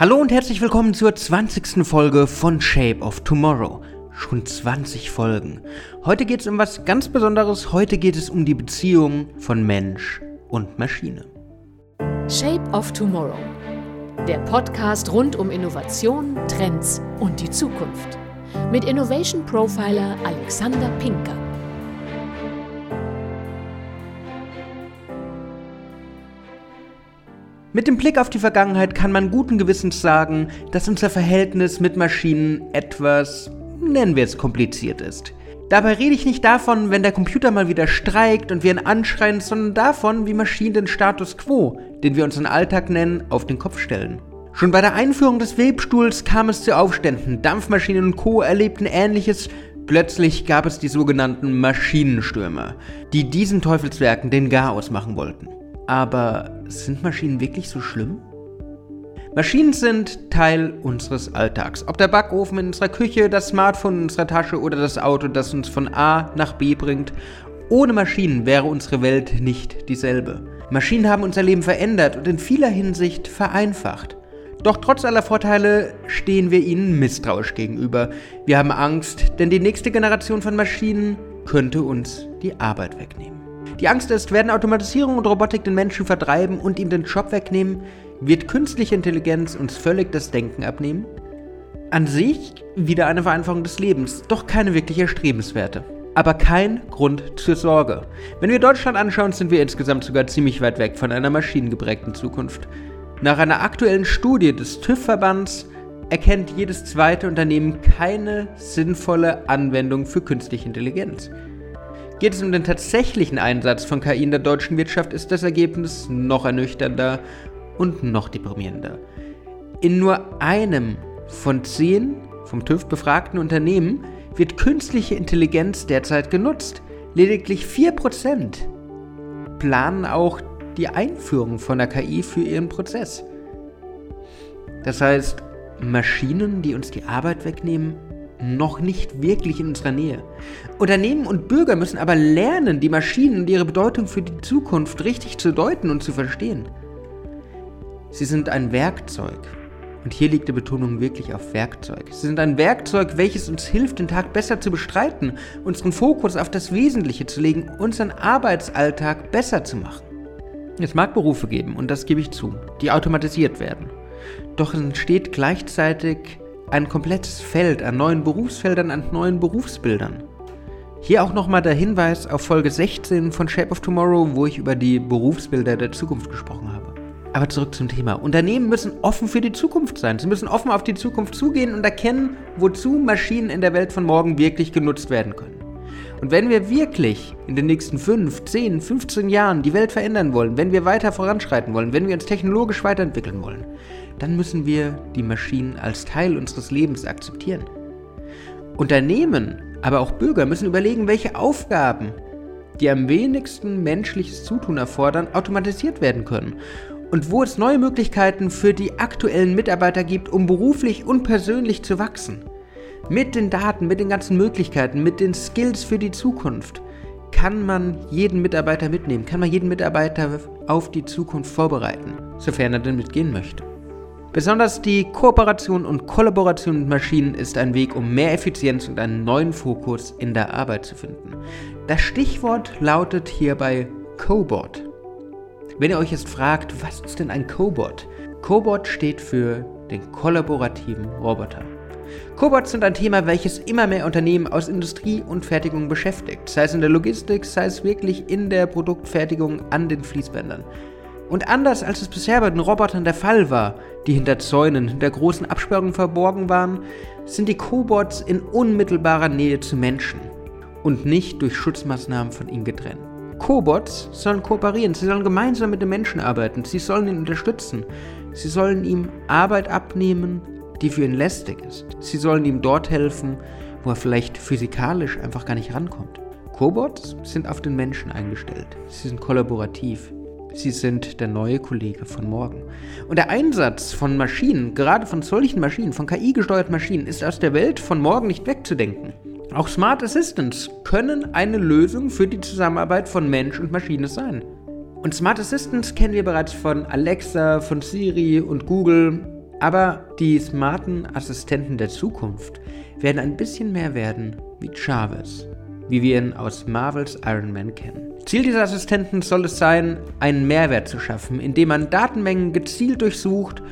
Hallo und herzlich willkommen zur 20. Folge von Shape of Tomorrow. Schon 20 Folgen. Heute geht es um was ganz Besonderes. Heute geht es um die Beziehung von Mensch und Maschine. Shape of Tomorrow. Der Podcast rund um Innovation, Trends und die Zukunft. Mit Innovation Profiler Alexander Pinker. Mit dem Blick auf die Vergangenheit kann man guten Gewissens sagen, dass unser Verhältnis mit Maschinen etwas, nennen wir es, kompliziert ist. Dabei rede ich nicht davon, wenn der Computer mal wieder streikt und wir ihn anschreien, sondern davon, wie Maschinen den Status quo, den wir unseren Alltag nennen, auf den Kopf stellen. Schon bei der Einführung des Webstuhls kam es zu Aufständen, Dampfmaschinen und Co. erlebten ähnliches, plötzlich gab es die sogenannten Maschinenstürmer, die diesen Teufelswerken den Garaus machen wollten. Aber sind Maschinen wirklich so schlimm? Maschinen sind Teil unseres Alltags. Ob der Backofen in unserer Küche, das Smartphone in unserer Tasche oder das Auto, das uns von A nach B bringt. Ohne Maschinen wäre unsere Welt nicht dieselbe. Maschinen haben unser Leben verändert und in vieler Hinsicht vereinfacht. Doch trotz aller Vorteile stehen wir ihnen misstrauisch gegenüber. Wir haben Angst, denn die nächste Generation von Maschinen könnte uns die Arbeit wegnehmen. Die Angst ist, werden Automatisierung und Robotik den Menschen vertreiben und ihm den Job wegnehmen? Wird künstliche Intelligenz uns völlig das Denken abnehmen? An sich wieder eine Vereinfachung des Lebens, doch keine wirklich erstrebenswerte. Aber kein Grund zur Sorge. Wenn wir Deutschland anschauen, sind wir insgesamt sogar ziemlich weit weg von einer maschinengeprägten Zukunft. Nach einer aktuellen Studie des TÜV-Verbands erkennt jedes zweite Unternehmen keine sinnvolle Anwendung für künstliche Intelligenz. Geht es um den tatsächlichen Einsatz von KI in der deutschen Wirtschaft, ist das Ergebnis noch ernüchternder und noch deprimierender. In nur einem von zehn vom TÜV befragten Unternehmen wird künstliche Intelligenz derzeit genutzt. Lediglich 4% planen auch die Einführung von der KI für ihren Prozess. Das heißt, Maschinen, die uns die Arbeit wegnehmen, noch nicht wirklich in unserer Nähe. Unternehmen und Bürger müssen aber lernen, die Maschinen und ihre Bedeutung für die Zukunft richtig zu deuten und zu verstehen. Sie sind ein Werkzeug. Und hier liegt die Betonung wirklich auf Werkzeug. Sie sind ein Werkzeug, welches uns hilft, den Tag besser zu bestreiten, unseren Fokus auf das Wesentliche zu legen, unseren Arbeitsalltag besser zu machen. Es mag Berufe geben, und das gebe ich zu, die automatisiert werden. Doch es entsteht gleichzeitig ein komplettes Feld an neuen Berufsfeldern, an neuen Berufsbildern. Hier auch nochmal der Hinweis auf Folge 16 von Shape of Tomorrow, wo ich über die Berufsbilder der Zukunft gesprochen habe. Aber zurück zum Thema. Unternehmen müssen offen für die Zukunft sein. Sie müssen offen auf die Zukunft zugehen und erkennen, wozu Maschinen in der Welt von morgen wirklich genutzt werden können. Und wenn wir wirklich in den nächsten 5, 10, 15 Jahren die Welt verändern wollen, wenn wir weiter voranschreiten wollen, wenn wir uns technologisch weiterentwickeln wollen, dann müssen wir die Maschinen als Teil unseres Lebens akzeptieren. Unternehmen, aber auch Bürger müssen überlegen, welche Aufgaben, die am wenigsten menschliches Zutun erfordern, automatisiert werden können und wo es neue Möglichkeiten für die aktuellen Mitarbeiter gibt, um beruflich und persönlich zu wachsen. Mit den Daten, mit den ganzen Möglichkeiten, mit den Skills für die Zukunft kann man jeden Mitarbeiter mitnehmen, kann man jeden Mitarbeiter auf die Zukunft vorbereiten, sofern er denn mitgehen möchte. Besonders die Kooperation und Kollaboration mit Maschinen ist ein Weg, um mehr Effizienz und einen neuen Fokus in der Arbeit zu finden. Das Stichwort lautet hierbei Cobot. Wenn ihr euch jetzt fragt, was ist denn ein Cobot? Cobot steht für den kollaborativen Roboter. Cobots sind ein Thema, welches immer mehr Unternehmen aus Industrie und Fertigung beschäftigt, sei es in der Logistik, sei es wirklich in der Produktfertigung an den Fließbändern. Und anders als es bisher bei den Robotern der Fall war, die hinter Zäunen, hinter großen Absperrungen verborgen waren, sind die Cobots in unmittelbarer Nähe zu Menschen und nicht durch Schutzmaßnahmen von ihnen getrennt. Cobots sollen kooperieren, sie sollen gemeinsam mit den Menschen arbeiten, sie sollen ihn unterstützen, sie sollen ihm Arbeit abnehmen, die für ihn lästig ist. Sie sollen ihm dort helfen, wo er vielleicht physikalisch einfach gar nicht rankommt. Cobots sind auf den Menschen eingestellt. Sie sind kollaborativ. Sie sind der neue Kollege von morgen. Und der Einsatz von Maschinen, gerade von solchen Maschinen, von KI-gesteuerten Maschinen, ist aus der Welt von morgen nicht wegzudenken. Auch Smart Assistants können eine Lösung für die Zusammenarbeit von Mensch und Maschine sein. Und Smart Assistants kennen wir bereits von Alexa, von Siri und Google Aber die smarten Assistenten der Zukunft werden ein bisschen mehr werden wie Jarvis, wie wir ihn aus Marvels Iron Man kennen. Ziel dieser Assistenten soll es sein, einen Mehrwert zu schaffen, indem man Datenmengen gezielt durchsucht,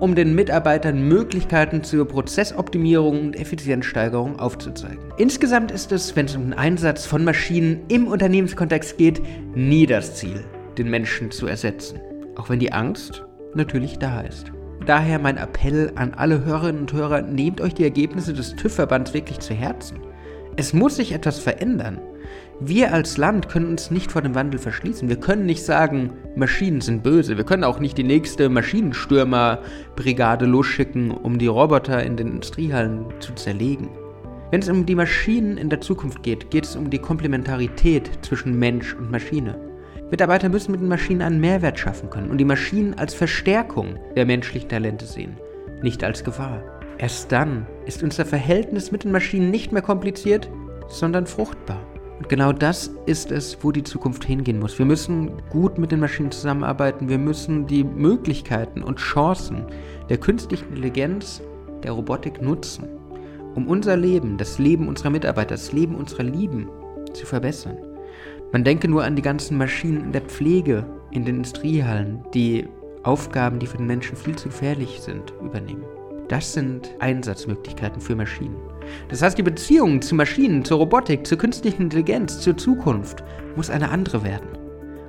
um den Mitarbeitern Möglichkeiten zur Prozessoptimierung und Effizienzsteigerung aufzuzeigen. Insgesamt ist es, wenn es um den Einsatz von Maschinen im Unternehmenskontext geht, nie das Ziel, den Menschen zu ersetzen. Auch wenn die Angst natürlich da ist. Daher mein Appell an alle Hörerinnen und Hörer, nehmt euch die Ergebnisse des TÜV-Verbands wirklich zu Herzen. Es muss sich etwas verändern. Wir als Land können uns nicht vor dem Wandel verschließen. Wir können nicht sagen, Maschinen sind böse. Wir können auch nicht die nächste Maschinenstürmerbrigade losschicken, um die Roboter in den Industriehallen zu zerlegen. Wenn es um die Maschinen in der Zukunft geht, geht es um die Komplementarität zwischen Mensch und Maschine. Mitarbeiter müssen mit den Maschinen einen Mehrwert schaffen können und die Maschinen als Verstärkung der menschlichen Talente sehen, nicht als Gefahr. Erst dann ist unser Verhältnis mit den Maschinen nicht mehr kompliziert, sondern fruchtbar. Und genau das ist es, wo die Zukunft hingehen muss. Wir müssen gut mit den Maschinen zusammenarbeiten. Wir müssen die Möglichkeiten und Chancen der künstlichen Intelligenz, der Robotik nutzen, um unser Leben, das Leben unserer Mitarbeiter, das Leben unserer Lieben zu verbessern. Man denke nur an die ganzen Maschinen in der Pflege, in den Industriehallen, die Aufgaben, die für den Menschen viel zu gefährlich sind, übernehmen. Das sind Einsatzmöglichkeiten für Maschinen. Das heißt, die Beziehung zu Maschinen, zur Robotik, zur künstlichen Intelligenz, zur Zukunft muss eine andere werden.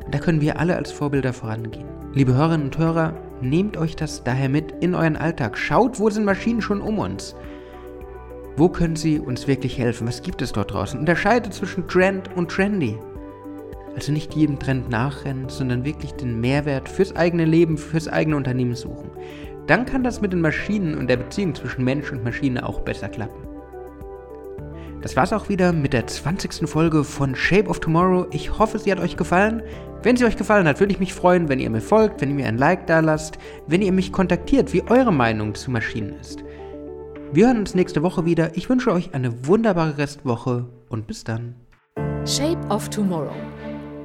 Und da können wir alle als Vorbilder vorangehen. Liebe Hörerinnen und Hörer, nehmt euch das daher mit in euren Alltag. Schaut, wo sind Maschinen schon um uns. Wo können sie uns wirklich helfen? Was gibt es dort draußen? Unterscheidet zwischen Trend und Trendy. Also nicht jedem Trend nachrennen, sondern wirklich den Mehrwert fürs eigene Leben, fürs eigene Unternehmen suchen. Dann kann das mit den Maschinen und der Beziehung zwischen Mensch und Maschine auch besser klappen. Das war's auch wieder mit der 20. Folge von Shape of Tomorrow. Ich hoffe, sie hat euch gefallen. Wenn sie euch gefallen hat, würde ich mich freuen, wenn ihr mir folgt, wenn ihr mir ein Like da lasst, wenn ihr mich kontaktiert, wie eure Meinung zu Maschinen ist. Wir hören uns nächste Woche wieder. Ich wünsche euch eine wunderbare Restwoche und bis dann. Shape of Tomorrow